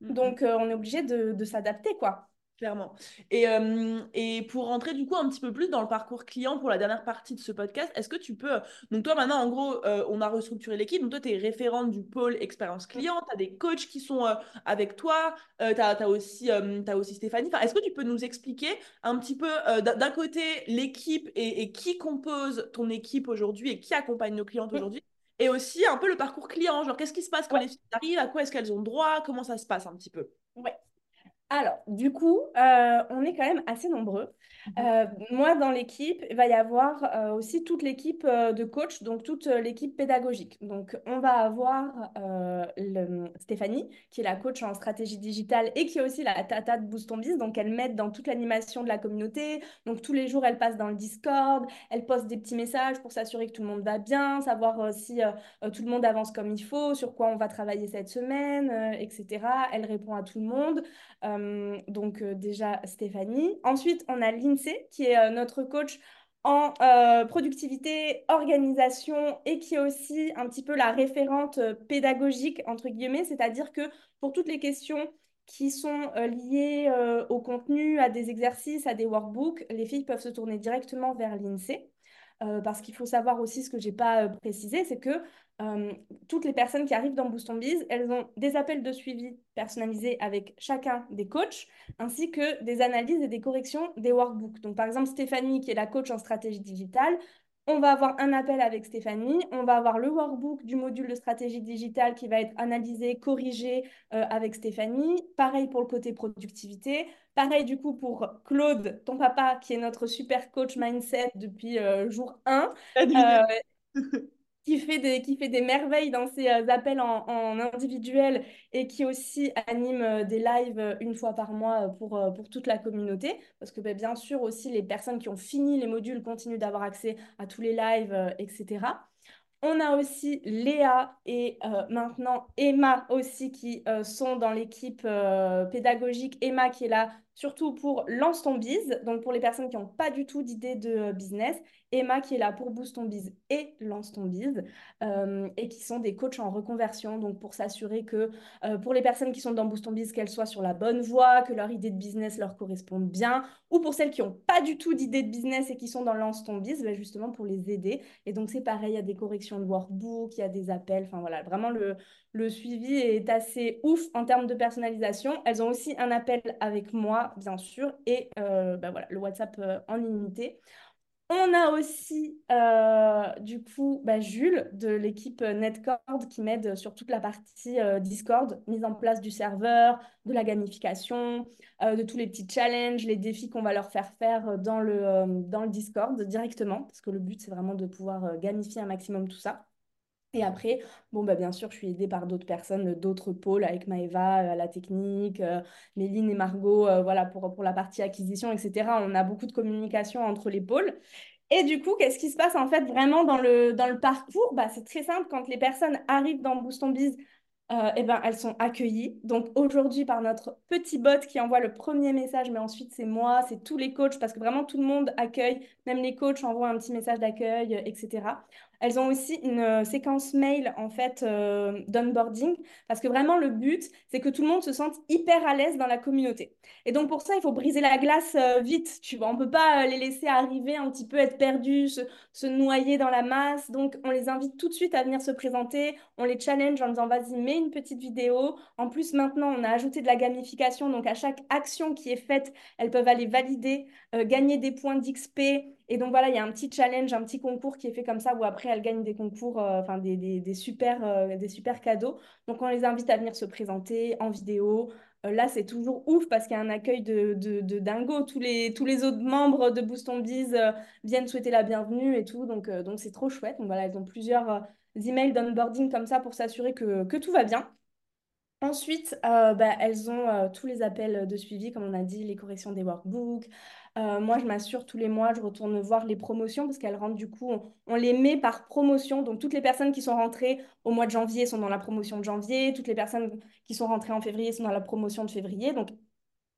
Mm, mm. Donc euh, on est obligé de, de s'adapter, quoi. Clairement. Et, euh, et, pour rentrer du coup un petit peu plus dans le parcours client pour la dernière partie de ce podcast, est-ce que tu peux... Donc toi maintenant, en gros, euh, on a restructuré l'équipe. Donc toi, tu es référente du pôle expérience client. Tu as des coachs qui sont euh, avec toi. tu as, aussi, as aussi Stéphanie. Enfin, est-ce que tu peux nous expliquer un petit peu d'un côté l'équipe et, et, qui compose ton équipe aujourd'hui et qui accompagne nos clientes aujourd'hui et aussi un peu le parcours client? Genre, qu'est-ce qui se passe quand les filles arrivent, à quoi est-ce qu'elles ont droit, comment ça se passe un petit peu? Ouais. Alors, du coup, euh, on est quand même assez nombreux. Mhm. Euh, moi, dans l'équipe, il va y avoir euh, aussi toute l'équipe de coach, donc toute l'équipe pédagogique. Donc, on va avoir Stéphanie, qui est la coach en stratégie digitale et qui est aussi la tata de Boost Biz. Donc, elle m'aide dans toute l'animation de la communauté. Donc, tous les jours, elle passe dans le Discord, elle poste des petits messages pour s'assurer que tout le monde va bien, savoir si tout le monde avance comme il faut, sur quoi on va travailler cette semaine, etc. Elle répond à tout le monde. Euh, donc euh, déjà Stéphanie. Ensuite, on a Lindsay qui est euh, notre coach en productivité, organisation et qui est aussi un petit peu la référente pédagogique, entre guillemets, c'est-à-dire que pour toutes les questions qui sont liées au contenu, à des exercices, à des workbooks, les filles peuvent se tourner directement vers l'INSEE. Parce qu'il faut savoir aussi ce que je n'ai pas précisé, c'est que euh, toutes les personnes qui arrivent dans Boost on Biz, elles ont des appels de suivi personnalisés avec chacun des coachs, ainsi que des analyses et des corrections des workbooks. Donc, par exemple, Stéphanie, qui est la coach en stratégie digitale, on va avoir un appel avec Stéphanie, on va avoir le workbook du module de stratégie digitale qui va être analysé, corrigé euh, avec Stéphanie. Pareil pour le côté productivité. Pareil du coup pour Claude, ton papa, qui est notre super coach mindset depuis euh, jour 1 qui fait des, qui fait des merveilles dans ses euh, appels en, individuel et qui aussi anime euh, des lives euh, une fois par mois pour, pour toute la communauté. Parce que ben, bien sûr aussi, les personnes qui ont fini les modules continuent d'avoir accès à tous les lives, etc. On a aussi Léa et maintenant Emma aussi qui sont dans l'équipe pédagogique. Emma qui est là surtout pour Lance ton biz, donc pour les personnes qui n'ont pas du tout d'idée de business. Emma qui est là pour Boost ton biz et Lance ton biz, euh, et qui sont des coachs en reconversion, donc pour s'assurer que euh, pour les personnes qui sont dans Boost ton biz, qu'elles soient sur la bonne voie, que leur idée de business leur corresponde bien, ou pour celles qui n'ont pas du tout d'idée de business et qui sont dans Lance ton biz, ben justement pour les aider. Et donc c'est pareil, il y a des corrections de workbook, il y a des appels, enfin voilà, vraiment le, le suivi est assez ouf en termes de personnalisation. Elles ont aussi un appel avec moi, bien sûr, et euh, ben voilà, le WhatsApp en illimité. On a aussi, euh, du coup, bah, Jules de l'équipe Netcord qui m'aide sur toute la partie euh, Discord, mise en place du serveur, de la gamification, euh, de tous les petits challenges, les défis qu'on va leur faire faire dans le Discord directement, parce que le but, c'est vraiment de pouvoir gamifier un maximum tout ça. Et après, bon, bah, bien sûr, je suis aidée par d'autres personnes, d'autres pôles, avec Maëva, à la technique, Méline et Margot, voilà, pour, pour la partie acquisition, etc. On a beaucoup de communication entre les pôles. Et du coup, qu'est-ce qui se passe en fait vraiment dans le, dans le parcours? Bah, C'est très simple, quand les personnes arrivent dans Boost on Biz, euh, eh ben, elles sont accueillies. Donc aujourd'hui, par notre petit bot qui envoie le premier message, mais ensuite c'est moi, c'est tous les coachs, parce que vraiment tout le monde accueille, même les coachs envoient un petit message d'accueil, etc. Elles ont aussi une euh, séquence mail en fait euh, d'onboarding parce que vraiment le but c'est que tout le monde se sente hyper à l'aise dans la communauté. Et donc pour ça il faut briser la glace euh, vite, tu vois. On peut pas les laisser arriver un petit peu être perdus, se, noyer dans la masse. Donc on les invite tout de suite à venir se présenter, on les challenge en disant vas-y mets une petite vidéo. En plus maintenant on a ajouté de la gamification donc à chaque action qui est faite elles peuvent aller valider, gagner des points d'XP et donc voilà, il y a un petit challenge, un petit concours qui est fait comme ça où après elles gagnent des concours, euh, enfin des, des, super, euh, des super cadeaux. Donc on les invite à venir se présenter en vidéo. Euh, là, c'est toujours ouf parce qu'il y a un accueil de, de, dingo. Tous les, tous les autres membres de Boost on Biz viennent souhaiter la bienvenue et tout. Donc donc c'est trop chouette. Donc voilà, elles ont plusieurs emails d'onboarding comme ça pour s'assurer que, que tout va bien. Ensuite, bah, elles ont tous les appels de suivi, comme on a dit, les corrections des workbooks, euh, moi, je m'assure tous les mois, je retourne voir les promotions parce qu'elles rentrent du coup, on, les met par promotion. Donc, toutes les personnes qui sont rentrées au mois de janvier sont dans la promotion de janvier. Toutes les personnes qui sont rentrées en février sont dans la promotion de février. Donc,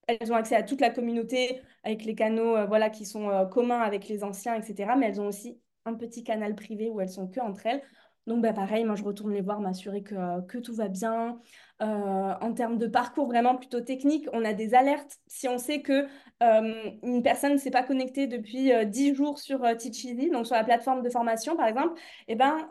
elles ont accès à toute la communauté avec les canaux euh, voilà, qui sont euh, communs avec les anciens, etc. Mais elles ont aussi un petit canal privé où elles sont que entre elles. Donc, bah, pareil, moi, je retourne les voir, m'assurer que, que tout va bien. Euh, en termes de parcours vraiment plutôt technique, on a des alertes. Si on sait que euh, une personne ne s'est pas connectée depuis 10 euh, jours sur Teach donc sur la plateforme de formation par exemple, eh ben,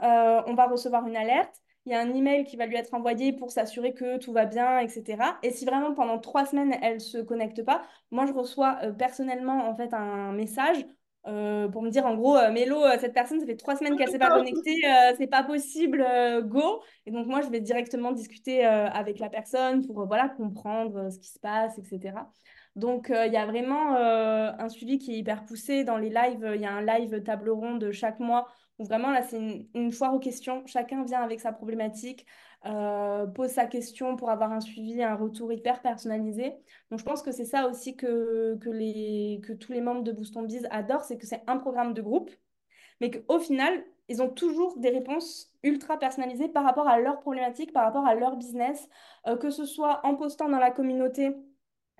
on va recevoir une alerte. Il y a un email qui va lui être envoyé pour s'assurer que tout va bien, etc. Et si vraiment pendant trois semaines, elle ne se connecte pas, moi, je reçois personnellement en fait un message pour me dire en gros, Mélo, cette personne, ça fait trois semaines qu'elle ne s'est pas connectée, c'est pas possible, go. Et donc moi, je vais directement discuter avec la personne pour voilà, comprendre ce qui se passe, etc. Donc, il y a vraiment un suivi qui est hyper poussé. Dans les lives, il y a un live table ronde chaque mois où vraiment, là, c'est une, foire aux questions. Chacun vient avec sa problématique. Euh, pose sa question pour avoir un suivi, un retour hyper personnalisé. Donc, je pense que c'est ça aussi que, que, les, que tous les membres de Boost on Biz adorent, c'est que c'est un programme de groupe, mais qu'au final, ils ont toujours des réponses ultra personnalisées par rapport à leurs problématiques, par rapport à leur business, euh, que ce soit en postant dans la communauté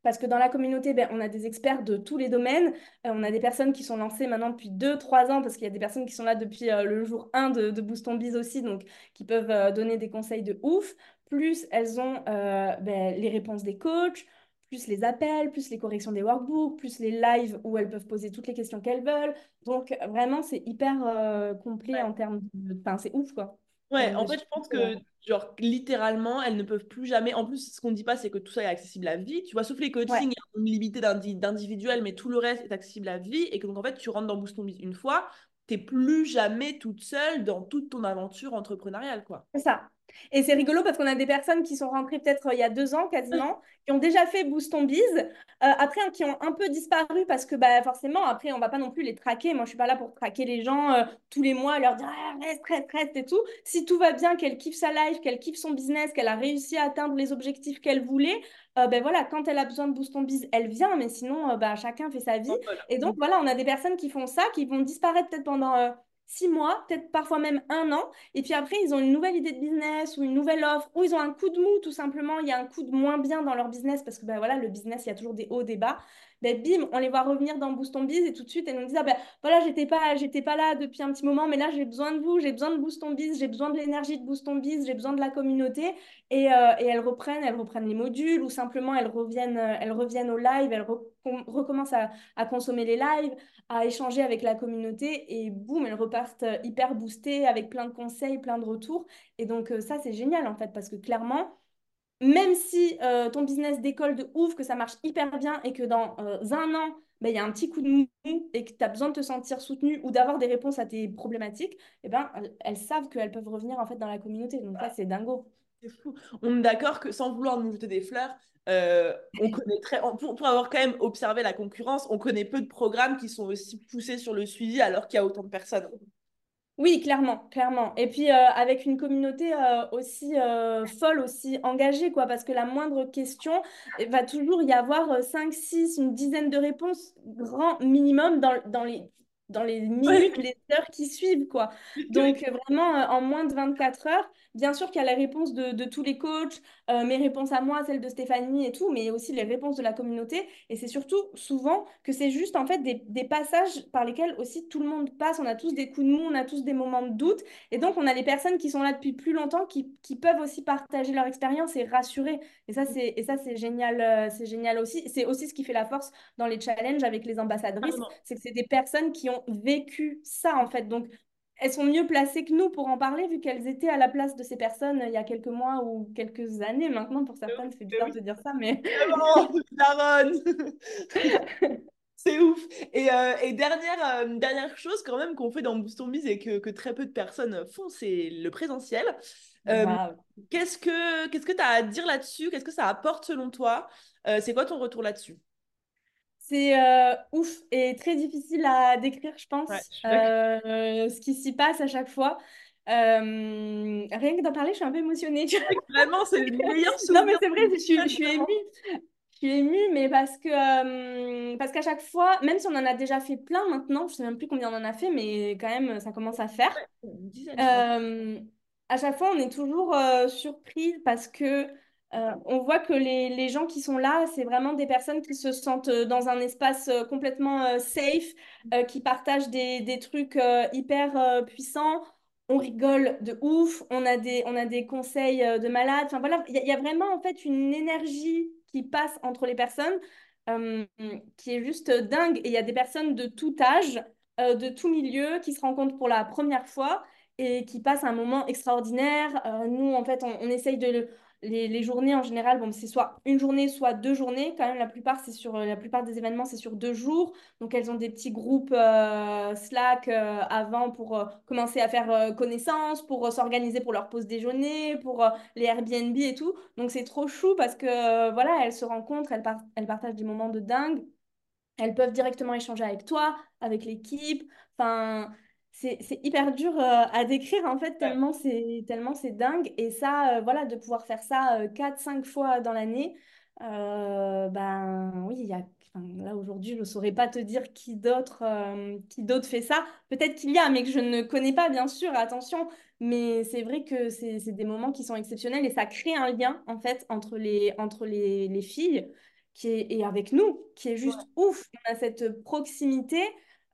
parce que dans la communauté, ben, on a des experts de tous les domaines. Euh, on a des personnes qui sont lancées maintenant depuis 2-3 ans, parce qu'il y a des personnes qui sont là depuis euh, le jour 1 de, de Boost on Biz aussi, donc qui peuvent euh, donner des conseils de ouf. Plus elles ont ben, les réponses des coachs, plus les appels, plus les corrections des workbooks, plus les lives où elles peuvent poser toutes les questions qu'elles veulent. Donc vraiment, c'est hyper complet en termes de... Enfin, c'est ouf, quoi. Ouais, en fait, je pense que genre littéralement, elles ne peuvent plus jamais. En plus, ce qu'on ne dit pas, c'est que tout ça est accessible à vie. Tu vois, sauf les coachings, il y a une limité d'individuel, mais tout le reste est accessible à vie. Et que donc, en fait, tu rentres dans Boost une fois, tu n'es plus jamais toute seule dans toute ton aventure entrepreneuriale, quoi. C'est ça. Et c'est rigolo parce qu'on a des personnes qui sont rentrées peut-être il y a deux ans quasiment, qui ont déjà fait Boost on Biz, euh, après qui ont un peu disparu parce que bah, forcément, après, on va pas non plus les traquer. Moi, je suis pas là pour traquer les gens euh, tous les mois, leur dire ah, reste, reste, reste et tout. Si tout va bien, qu'elle kiffe sa life, qu'elle kiffe son business, qu'elle a réussi à atteindre les objectifs qu'elle voulait, euh, ben voilà, quand elle a besoin de Boost on Biz, elle vient, mais sinon, bah, chacun fait sa vie. Et donc, voilà, on a des personnes qui font ça, qui vont disparaître peut-être pendant six mois, peut-être parfois même un an. Et puis après, ils ont une nouvelle idée de business ou une nouvelle offre, ou ils ont un coup de mou, tout simplement. Il y a un coup de moins bien dans leur business parce que ben voilà, le business, il y a toujours des hauts, des bas. Ben, bim, on les voit revenir dans Boost on Biz et tout de suite, elles nous disent ah, ben, voilà, j'étais pas, j'étais pas là depuis un petit moment, mais là, j'ai besoin de vous, j'ai besoin de Boost on Biz, j'ai besoin de l'énergie de Boost on Biz, j'ai besoin de la communauté. Et, euh, et, elles reprennent, elles reprennent les modules ou simplement elles reviennent, euh, elles reviennent au live, elles recommencent à, à consommer les lives, à échanger avec la communauté et boum, elles repartent euh, hyper boostées avec plein de conseils, plein de retours. Et donc ça, c'est génial en fait parce que clairement, même si euh, ton business décolle de ouf, que ça marche hyper bien et que dans euh, un an, ben, il y a un petit coup de mou et que tu as besoin de te sentir soutenu ou d'avoir des réponses à tes problématiques, eh ben, elles, savent qu'elles peuvent revenir en fait dans la communauté. Donc ça, c'est dingo. C'est fou. On est d'accord que sans vouloir nous jeter des fleurs, euh, on connaît très, pour, avoir quand même observé la concurrence, on connaît peu de programmes qui sont aussi poussés sur le suivi alors qu'il y a autant de personnes. Oui, clairement, clairement. Et puis euh, avec une communauté euh, aussi euh, folle, aussi engagée, quoi, parce que la moindre question, il va toujours y avoir 5, 6, une dizaine de réponses, grand minimum, dans, dans les dans les minutes, les heures qui suivent, quoi. Donc, vraiment, euh, en moins de 24 heures, bien sûr qu'il y a les réponses de, tous les coachs, euh, mes réponses à moi, celles de Stéphanie et tout, mais aussi les réponses de la communauté. Et c'est surtout souvent que c'est juste, en fait, des, passages par lesquels aussi tout le monde passe. On a tous des coups de mou, on a tous des moments de doute. Et donc, on a les personnes qui sont là depuis plus longtemps, qui, peuvent aussi partager leur expérience et rassurer. Et ça, c'est, et ça, c'est génial, euh, c'est génial aussi. C'est aussi ce qui fait la force dans les challenges avec les ambassadrices, c'est que c'est des personnes qui ont vécu ça, en fait. Donc, elles sont mieux placées que nous pour en parler, vu qu'elles étaient à la place de ces personnes il y a quelques mois ou quelques années maintenant. Pour certaines, c'est bizarre de dire ça, mais... C'est ouf. Et, euh, et dernière, euh, dernière chose quand même qu'on fait dans Boost on Biz et que, que, très peu de personnes font, c'est le présentiel. Euh, Qu'est-ce que tu que as à dire là-dessus? Qu'est-ce que ça apporte selon toi? Euh, C'est quoi ton retour là-dessus? C'est euh, ouf et très difficile à décrire, je pense, euh, ce qui s'y passe à chaque fois. Euh, rien que d'en parler, je suis un peu émotionnée. Vraiment, c'est le meilleur Non, mais c'est vrai, je suis, je suis émue. Je suis émue, mais parce que parce qu'à chaque fois, même si on en a déjà fait plein maintenant, je ne sais même plus combien on en a fait, mais quand même, ça commence à faire. à chaque fois, on est toujours surpris parce que euh, on voit que les, gens qui sont là, c'est vraiment des personnes qui se sentent euh, dans un espace euh, complètement safe, qui partagent des, trucs hyper puissants. On rigole de ouf, on a des, on a des conseils de malade. Enfin voilà, il y, a vraiment en fait une énergie qui passe entre les personnes qui est juste dingue. Et il y a des personnes de tout âge, de tout milieu, qui se rencontrent pour la première fois et qui passent un moment extraordinaire. nous, en fait, on, on essaye de, les, journées en général, bon, c'est soit une journée, soit deux journées. Quand même, la plupart, c'est sur, la plupart des événements, c'est sur deux jours. Donc, elles ont des petits groupes Slack avant pour commencer à faire connaissance, pour s'organiser pour leur pause déjeuner, pour les Airbnb et tout. Donc, c'est trop chou parce que, voilà, elles se rencontrent, elles, elles partagent des moments de dingue. Elles peuvent directement échanger avec toi, avec l'équipe. Enfin, c'est hyper dur euh, à décrire en fait, tellement c'est tellement c'est dingue. Et ça, euh, voilà, de pouvoir faire ça euh, 4-5 fois dans l'année, euh, ben oui, il y a, là aujourd'hui, je ne saurais pas te dire qui d'autre qui d'autre fait ça. Peut-être qu'il y a, mais que je ne connais pas, bien sûr, attention. Mais c'est vrai que c'est des moments qui sont exceptionnels et ça crée un lien en fait entre les, entre les, les filles qui est, et avec nous, qui est juste ouf. On a cette proximité.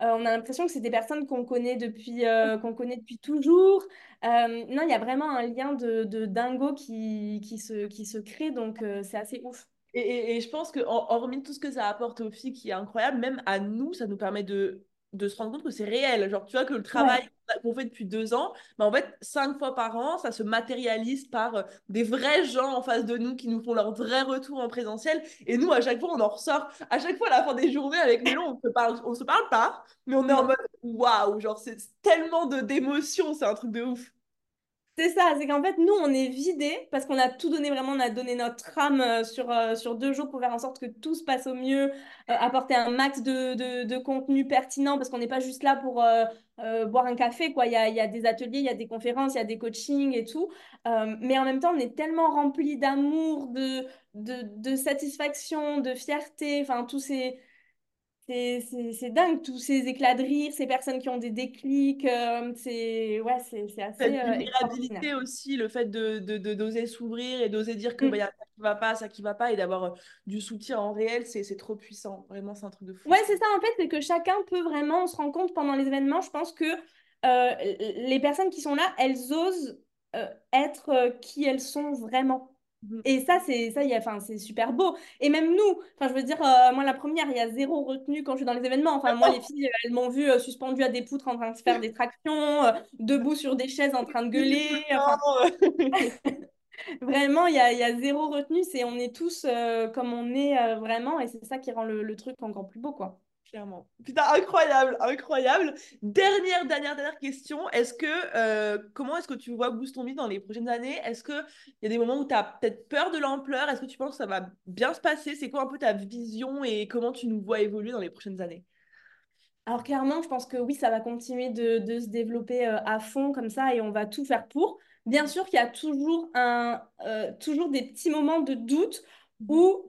Euh, on a l'impression que c'est des personnes qu'on connaît depuis, euh, qu'on connaît depuis toujours. Euh, non, il y a vraiment un lien de, de dingo qui, qui, se, qui se crée, donc c'est assez ouf. Et, et, je pense que hormis tout ce que ça apporte aux filles qui est incroyable, même à nous, ça nous permet de de se rendre compte que c'est réel. Genre, tu vois, que le travail qu'on fait depuis deux ans, bah, en fait, cinq fois par an, ça se matérialise par euh, des vrais gens en face de nous qui nous font leur vrai retour en présentiel. Et nous, à chaque fois, on en ressort. À chaque fois, à la fin des journées, avec Mélo, on se parle, on se parle pas, mais on est en mode waouh, genre, c'est tellement d'émotions, c'est un truc de ouf. C'est ça, c'est qu'en fait, nous, on est vidés parce qu'on a tout donné, vraiment, on a donné notre âme euh, sur, euh, sur deux jours pour faire en sorte que tout se passe au mieux, euh, apporter un max de, de, contenu pertinent parce qu'on n'est pas juste là pour boire un café, quoi. Il y a, y a des ateliers, il y a des conférences, il y a des coachings et tout. mais en même temps, on est tellement rempli d'amour, de, de, de satisfaction, de fierté, enfin, tous ces c'est dingue, tous ces éclats de rire, ces personnes qui ont des déclics, euh, c'est ouais, assez Cette euh, vulnérabilité aussi, le fait de d'oser s'ouvrir et d'oser dire que mm. bah, y a ça qui va pas, ça qui va pas, et d'avoir euh, du soutien en réel, c'est trop puissant. Vraiment, c'est un truc de fou. Ouais, c'est ça, en fait, c'est que chacun peut vraiment, on se rend compte pendant les événements, je pense que les personnes qui sont là, elles osent être qui elles sont vraiment. Mmh. Et ça, c'est ça, y a, enfin, c'est super beau. Et même nous, enfin, je veux dire, euh, moi, la première, il y a zéro retenue quand je suis dans les événements. Enfin, moi, les filles, elles m'ont vu euh, suspendue à des poutres en train de faire des tractions, euh, debout sur des chaises en train de gueuler. vraiment, il y a, y a, zéro retenue. C'est, on est tous comme on est vraiment. Et c'est ça qui rend le, le truc encore plus beau, quoi. Clairement. Putain, incroyable, incroyable. Dernière, dernière, dernière question. Est-ce que, euh, comment est-ce que tu vois Boost dans les prochaines années? Est-ce qu'il y a des moments où tu as peut-être peur de l'ampleur? Est-ce que tu penses que ça va bien se passer? C'est quoi un peu ta vision et comment tu nous vois évoluer dans les prochaines années? Alors clairement, je pense que oui, ça va continuer de, de se développer euh, à fond comme ça et on va tout faire pour. Bien sûr qu'il y a toujours, un, euh, toujours des petits moments de doute où,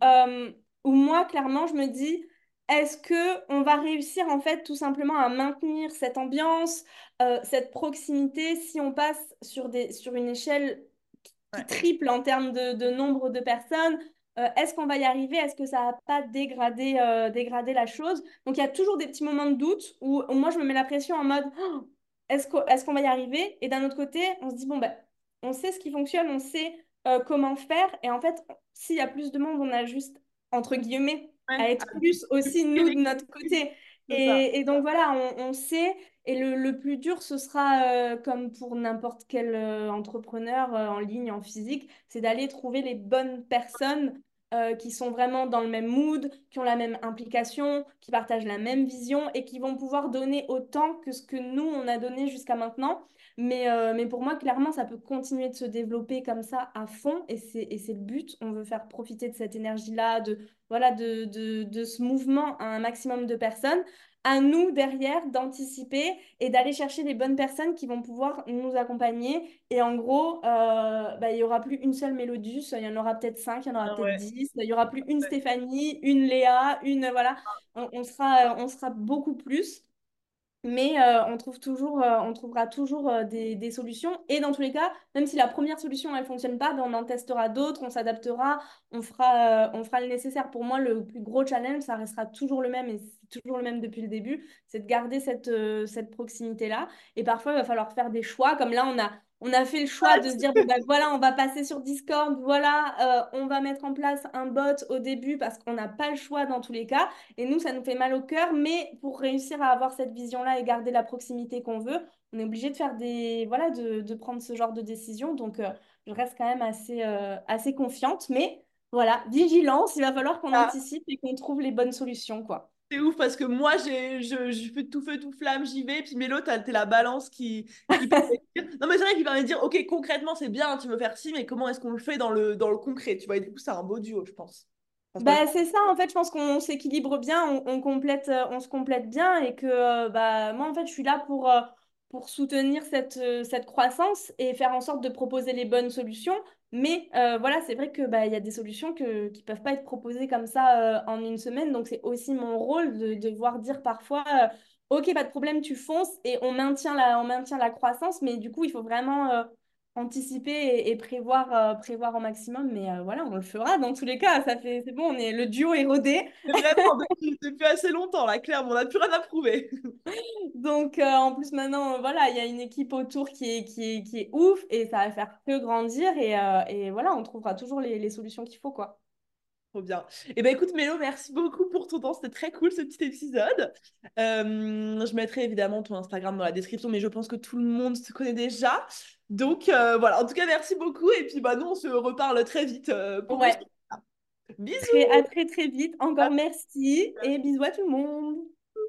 où moi, clairement, je me dis, est-ce que on va réussir en fait tout simplement à maintenir cette ambiance, euh, cette proximité si on passe sur, des, sur une échelle qui triple en termes de, nombre de personnes euh, Est-ce qu'on va y arriver? Est-ce que ça va pas euh, dégrader la chose? Donc il y a toujours des petits moments de doute où, moi je me mets la pression en mode oh, est-ce qu'on va y arriver? Et d'un autre côté, on se dit bon ben on sait ce qui fonctionne, on sait comment faire. Et en fait s'il y a plus de monde, on a juste entre guillemets à être plus aussi nous de notre côté. Et, et, donc voilà, on, on sait. Et le, le, plus dur, ce sera euh, comme pour n'importe quel euh, entrepreneur euh, en ligne, en physique, c'est d'aller trouver les bonnes personnes qui sont vraiment dans le même mood, qui ont la même implication, qui partagent la même vision et qui vont pouvoir donner autant que ce que nous, on a donné jusqu'à maintenant. Mais, mais pour moi, clairement, ça peut continuer de se développer comme ça à fond et c'est le but. On veut faire profiter de cette énergie-là, de, voilà, de, de, de, ce mouvement à un maximum de personnes. À nous, derrière, d'anticiper et d'aller chercher les bonnes personnes qui vont pouvoir nous accompagner. Et en gros, euh, bah, il n'y aura plus une seule Mélodus, il y en aura peut-être cinq, il y en aura ah peut-être dix. Il n'y aura plus une Stéphanie, une Léa, une... Voilà, on, on, sera, on sera beaucoup plus. Mais euh, on, trouve toujours, euh, on trouvera toujours euh, des, des, solutions. Et dans tous les cas, même si la première solution ne fonctionne pas, ben on en testera d'autres, on s'adaptera, on, fera, on fera le nécessaire. Pour moi, le plus gros challenge, ça restera toujours le même et c'est toujours le même depuis le début, c'est de garder cette, cette proximité-là. Et parfois, il va falloir faire des choix. Comme là, on a, on a fait le choix de se dire, bah, voilà, on va passer sur Discord, voilà, euh, on va mettre en place un bot au début parce qu'on n'a pas le choix dans tous les cas. Et nous, ça nous fait mal au cœur, mais pour réussir à avoir cette vision-là et garder la proximité qu'on veut, on est obligé de faire des, voilà, de, de, prendre ce genre de décision. Donc, euh, je reste quand même assez, euh, assez confiante. Mais voilà, vigilance, il va falloir qu'on Ah, anticipe et qu'on trouve les bonnes solutions, quoi. c'est ouf parce que moi, j'ai, je, je fais tout feu, tout flamme, j'y vais. Puis Mélo, t'as- t'es la balance qui, qui Non, mais c'est vrai qu'il permet de dire, OK, concrètement, c'est bien, tu veux faire ci, mais comment est-ce qu'on le fait dans le, dans le concret, tu vois? Et du coup, c'est un beau duo, je pense. Bah, c'est ça, en fait, je pense qu'on s'équilibre bien, on, on complète, euh, on se complète bien et que euh, bah, moi, en fait, je suis là pour, euh, pour soutenir cette, cette croissance et faire en sorte de proposer les bonnes solutions. Mais euh, voilà, c'est vrai que bah, il y a des solutions que, qui ne peuvent pas être proposées comme ça euh, en une semaine. Donc, c'est aussi mon rôle de, de devoir dire parfois, euh, OK, pas de problème, tu fonces et on maintient la, on maintient la croissance. Mais du coup, il faut vraiment euh, anticiper et, et prévoir, euh, prévoir au maximum. Mais euh, voilà, on le fera dans tous les cas. Ça fait, c'est bon, on est, le duo est rodé. Vraiment, depuis, depuis assez longtemps, là, clairement, on n'a plus rien à prouver. Donc, en plus, maintenant, voilà, il y a une équipe autour qui est, qui est, qui est ouf et ça va faire que grandir. Et, et voilà, on trouvera toujours les, les solutions qu'il faut, quoi. Trop bien. Et ben écoute, Mélo, merci beaucoup pour ton temps. C'était très cool ce petit épisode. Euh, je mettrai évidemment ton Instagram dans la description, mais je pense que tout le monde te connaît déjà. Donc euh, voilà, en tout cas, merci beaucoup. Et puis bah, nous, on se reparle très vite euh, pour Ouais. Bisous! très, à très très vite. Encore merci et bisous à tout le monde.